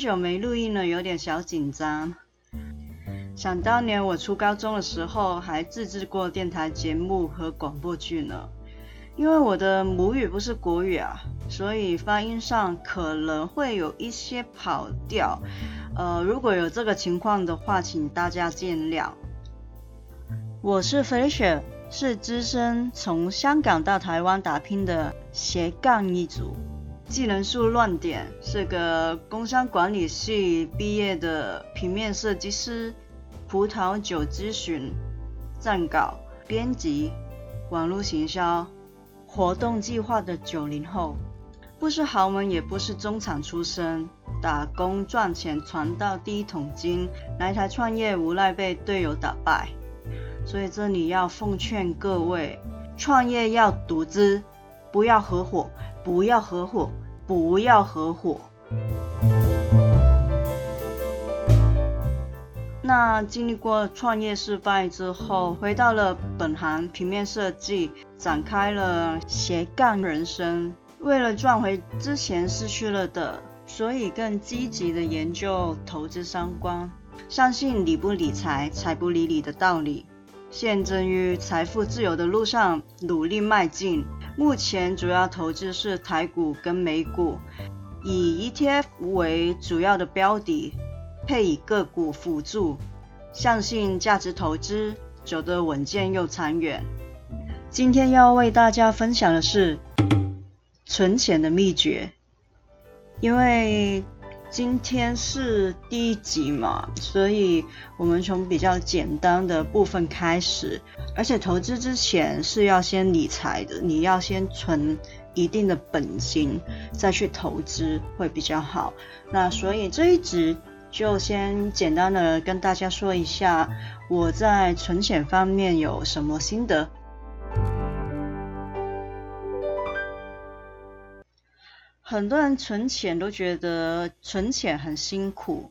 久没录音了，有点小紧张。想当年我初高中的时候，还自制过电台节目和广播剧呢。因为我的母语不是国语啊，所以发音上可能会有一些跑调。呃，如果有这个情况的话，请大家见谅。我是飞雪是资深从香港到台湾打拼的斜杠一族。技能树乱点是个工商管理系毕业的平面设计师，葡萄酒咨询、撰稿、编辑、网络行销、活动计划的九零后，不是豪门也不是中产出身，打工赚钱赚到第一桶金，来台创业无奈被队友打败，所以这里要奉劝各位，创业要独资，不要合伙。不要合伙，不要合伙。那经历过创业失败之后，回到了本行平面设计，展开了斜杠人生。为了赚回之前失去了的，所以更积极的研究投资相关。相信理不理财，财不理你的道理。现正于财富自由的路上努力迈进。目前主要投资是台股跟美股，以 ETF 为主要的标的，配以个股辅助，相信价值投资走得稳健又长远。今天要为大家分享的是存钱的秘诀，因为。今天是第一集嘛，所以我们从比较简单的部分开始。而且投资之前是要先理财的，你要先存一定的本金，再去投资会比较好。那所以这一集就先简单的跟大家说一下我在存钱方面有什么心得。很多人存钱都觉得存钱很辛苦，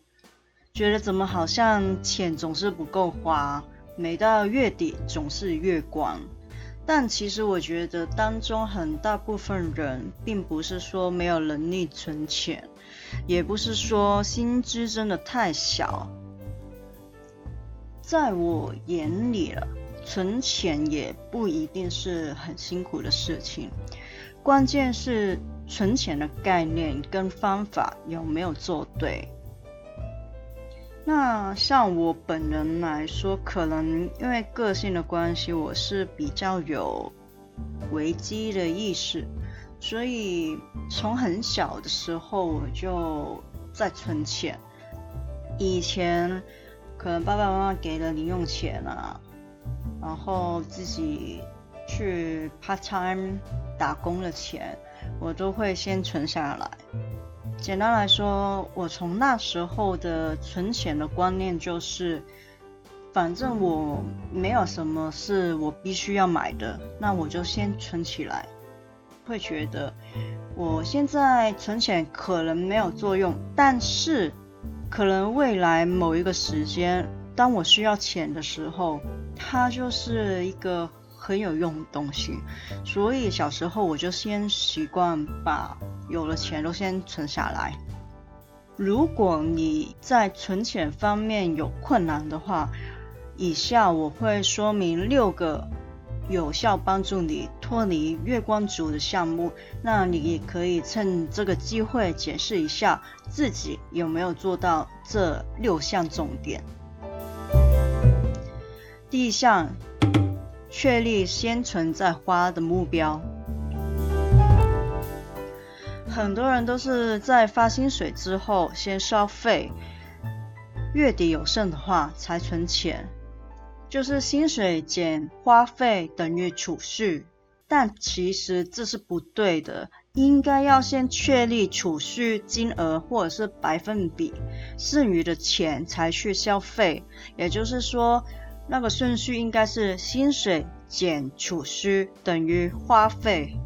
觉得怎么好像钱总是不够花，每到月底总是月光。但其实我觉得当中很大部分人并不是说没有能力存钱，也不是说薪资真的太小。在我眼里了，存钱也不一定是很辛苦的事情，关键是。存钱的概念跟方法有没有做对？那像我本人来说，可能因为个性的关系，我是比较有危机的意识，所以从很小的时候我就在存钱。以前可能爸爸妈妈给了零用钱啊，然后自己去 part time 打工的钱。我都会先存下来。简单来说，我从那时候的存钱的观念就是，反正我没有什么是我必须要买的，那我就先存起来。会觉得我现在存钱可能没有作用，但是可能未来某一个时间，当我需要钱的时候，它就是一个。很有用的东西，所以小时候我就先习惯把有了钱都先存下来。如果你在存钱方面有困难的话，以下我会说明六个有效帮助你脱离月光族的项目，那你也可以趁这个机会解释一下自己有没有做到这六项重点。第一项。确立先存再花的目标。很多人都是在发薪水之后先消费，月底有剩的话才存钱，就是薪水减花费等于储蓄。但其实这是不对的，应该要先确立储蓄金额或者是百分比，剩余的钱才去消费。也就是说，那个顺序应该是薪水减储蓄等于花费。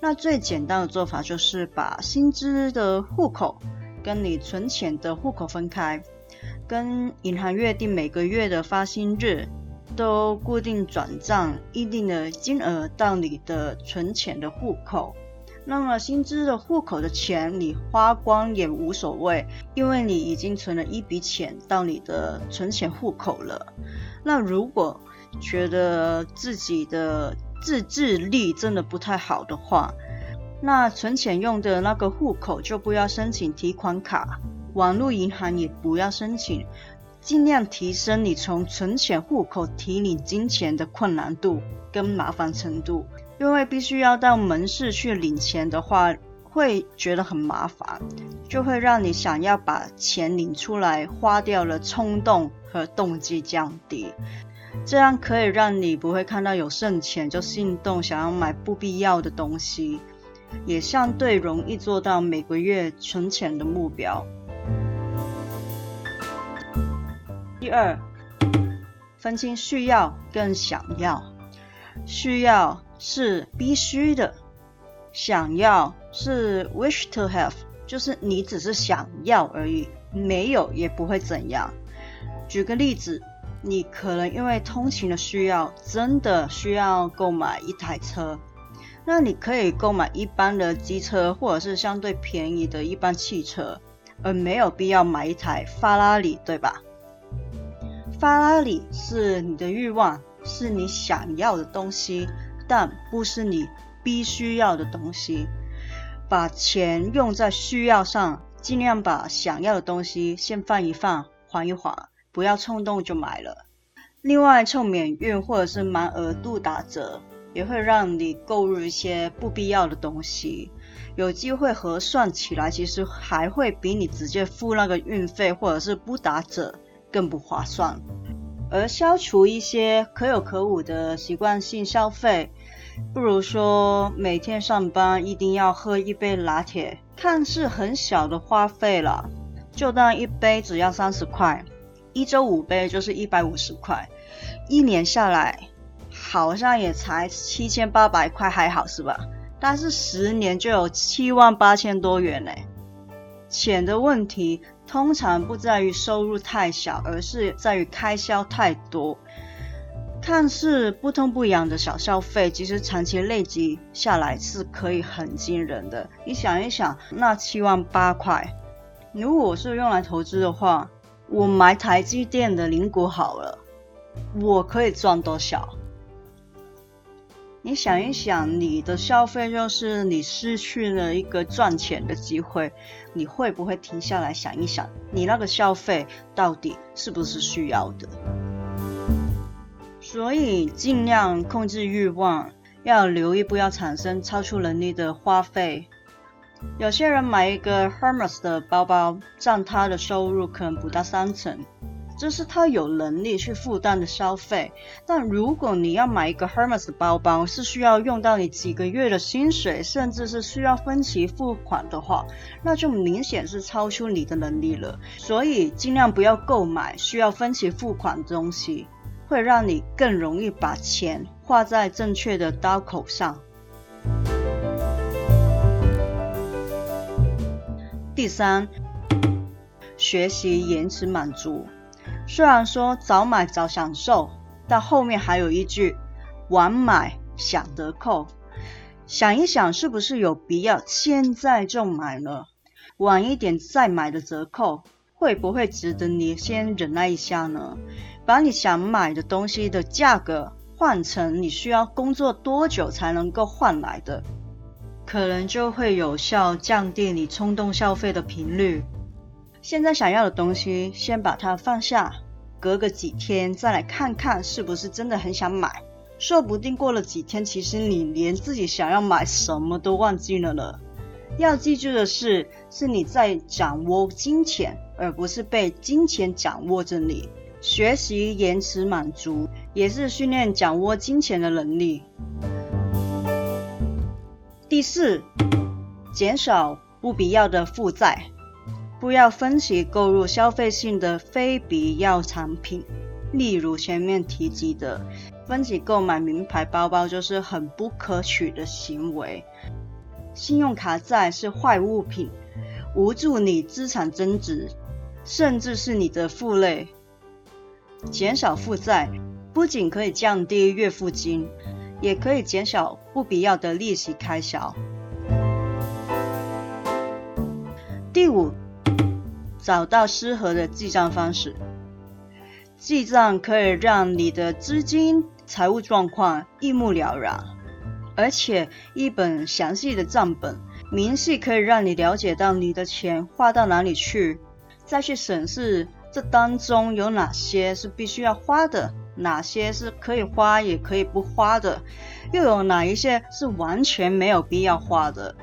那最简单的做法就是把薪资的户口跟你存钱的户口分开，跟银行约定每个月的发薪日。都固定转账一定的金额到你的存钱的户口，那么薪资的户口的钱你花光也无所谓，因为你已经存了一笔钱到你的存钱户口了。那如果觉得自己的自制力真的不太好的话，那存钱用的那个户口就不要申请提款卡，网络银行也不要申请。尽量提升你从存钱户口提领金钱的困难度跟麻烦程度，因为必须要到门市去领钱的话，会觉得很麻烦，就会让你想要把钱领出来花掉了冲动和动机降低，这样可以让你不会看到有剩钱就心动想要买不必要的东西，也相对容易做到每个月存钱的目标。第二，分清需要跟想要。需要是必须的，想要是 wish to have，就是你只是想要而已，没有也不会怎样。举个例子，你可能因为通勤的需要，真的需要购买一台车，那你可以购买一般的机车，或者是相对便宜的一般汽车，而没有必要买一台法拉利，对吧？法拉利是你的欲望，是你想要的东西，但不是你必须要的东西。把钱用在需要上，尽量把想要的东西先放一放，缓一缓，不要冲动就买了。另外，凑免运或者是满额度打折，也会让你购入一些不必要的东西。有机会核算起来，其实还会比你直接付那个运费或者是不打折。更不划算，而消除一些可有可无的习惯性消费，不如说每天上班一定要喝一杯拿铁，看似很小的花费了，就当一杯只要三十块，一周五杯就是一百五十块，一年下来好像也才七千八百块，还好是吧？但是十年就有七万八千多元呢。钱的问题通常不在于收入太小，而是在于开销太多。看似不痛不痒的小消费，其实长期累积下来是可以很惊人的。你想一想，那七万八块，如果是用来投资的话，我买台积电的零股好了，我可以赚多少？你想一想，你的消费就是你失去了一个赚钱的机会，你会不会停下来想一想，你那个消费到底是不是需要的？所以尽量控制欲望，要留意不要产生超出能力的花费。有些人买一个 Hermes 的包包，占他的收入可能不到三成。这是他有能力去负担的消费，但如果你要买一个 Hermes 的包包，是需要用到你几个月的薪水，甚至是需要分期付款的话，那就明显是超出你的能力了。所以尽量不要购买需要分期付款的东西，会让你更容易把钱花在正确的刀口上。第三，学习延迟满足。虽然说早买早享受，但后面还有一句晚买享得扣。想一想，是不是有必要现在就买呢？晚一点再买的折扣，会不会值得你先忍耐一下呢？把你想买的东西的价格换成你需要工作多久才能够换来的，可能就会有效降低你冲动消费的频率。现在想要的东西，先把它放下，隔个几天再来看看是不是真的很想买。说不定过了几天，其实你连自己想要买什么都忘记了呢。要记住的是，是你在掌握金钱，而不是被金钱掌握着你。学习延迟满足，也是训练掌握金钱的能力。第四，减少不必要的负债，不要分期购入消费性的非必要产品。例如前面提及的，分期购买名牌包包就是很不可取的行为。信用卡债是坏物品，无助你资产增值，甚至是你的负累。减少负债不仅可以降低月付金，也可以减少不必要的利息开销。第五，找到适合的记账方式。记账可以让你的资金、财务状况一目了然，而且一本详细的账本明细可以让你了解到你的钱花到哪里去，再去审视这当中有哪些是必须要花的，哪些是可以花也可以不花的，又有哪一些是完全没有必要花的。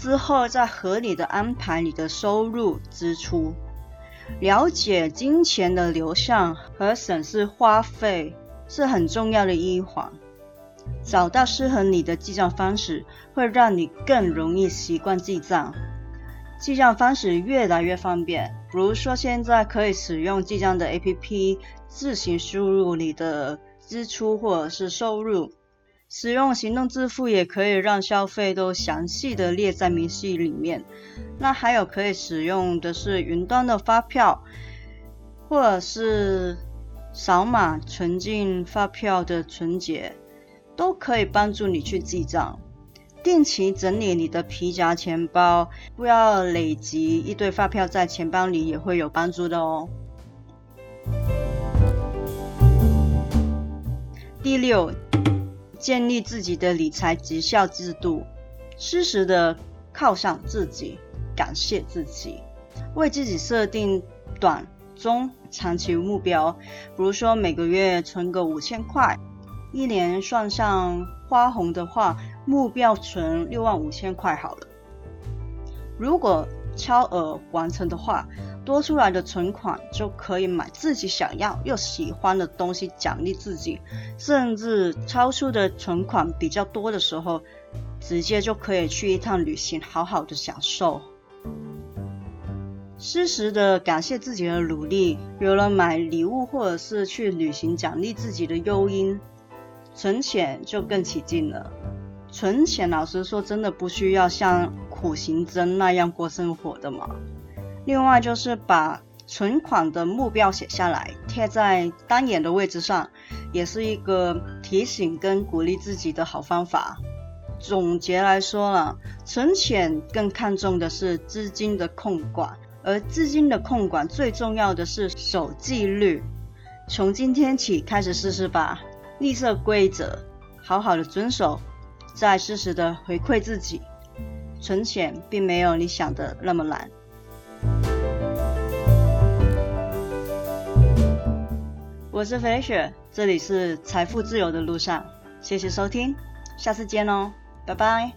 之后再合理的安排你的收入支出。了解金钱的流向和审视花费是很重要的一环。找到适合你的记账方式，会让你更容易习惯记账。记账方式越来越方便，比如说现在可以使用记账的 APP，自行输入你的支出或者是收入。使用行动支付也可以让消费都详细的列在明细里面。那还有可以使用的是云端的发票，或者是扫码存进发票的存结，都可以帮助你去记账。定期整理你的皮夹钱包，不要累积一堆发票在钱包里，也会有帮助的哦。第六。建立自己的理财绩效制度，适时的犒赏自己，感谢自己，为自己设定短、中、长期目标，比如说每个月存个五千块，一年算上花红的话，目标存六万五千块好了。如果超额完成的话，多出来的存款就可以买自己想要又喜欢的东西奖励自己，甚至超出的存款比较多的时候，直接就可以去一趟旅行，好好的享受。适时的感谢自己的努力，有了买礼物或者是去旅行奖励自己的诱因，存钱就更起劲了。存钱，老实说，真的不需要像苦行僧那样过生活的嘛。另外就是把存款的目标写下来，贴在单眼的位置上，也是一个提醒跟鼓励自己的好方法。总结来说了，存钱更看重的是资金的控管，而资金的控管最重要的是守纪律。从今天起开始试试吧，立设规则，好好的遵守，再适时的回馈自己。存钱并没有你想的那么难。我是飞雪，这里是财富自由的路上，谢谢收听，下次见哦，拜拜。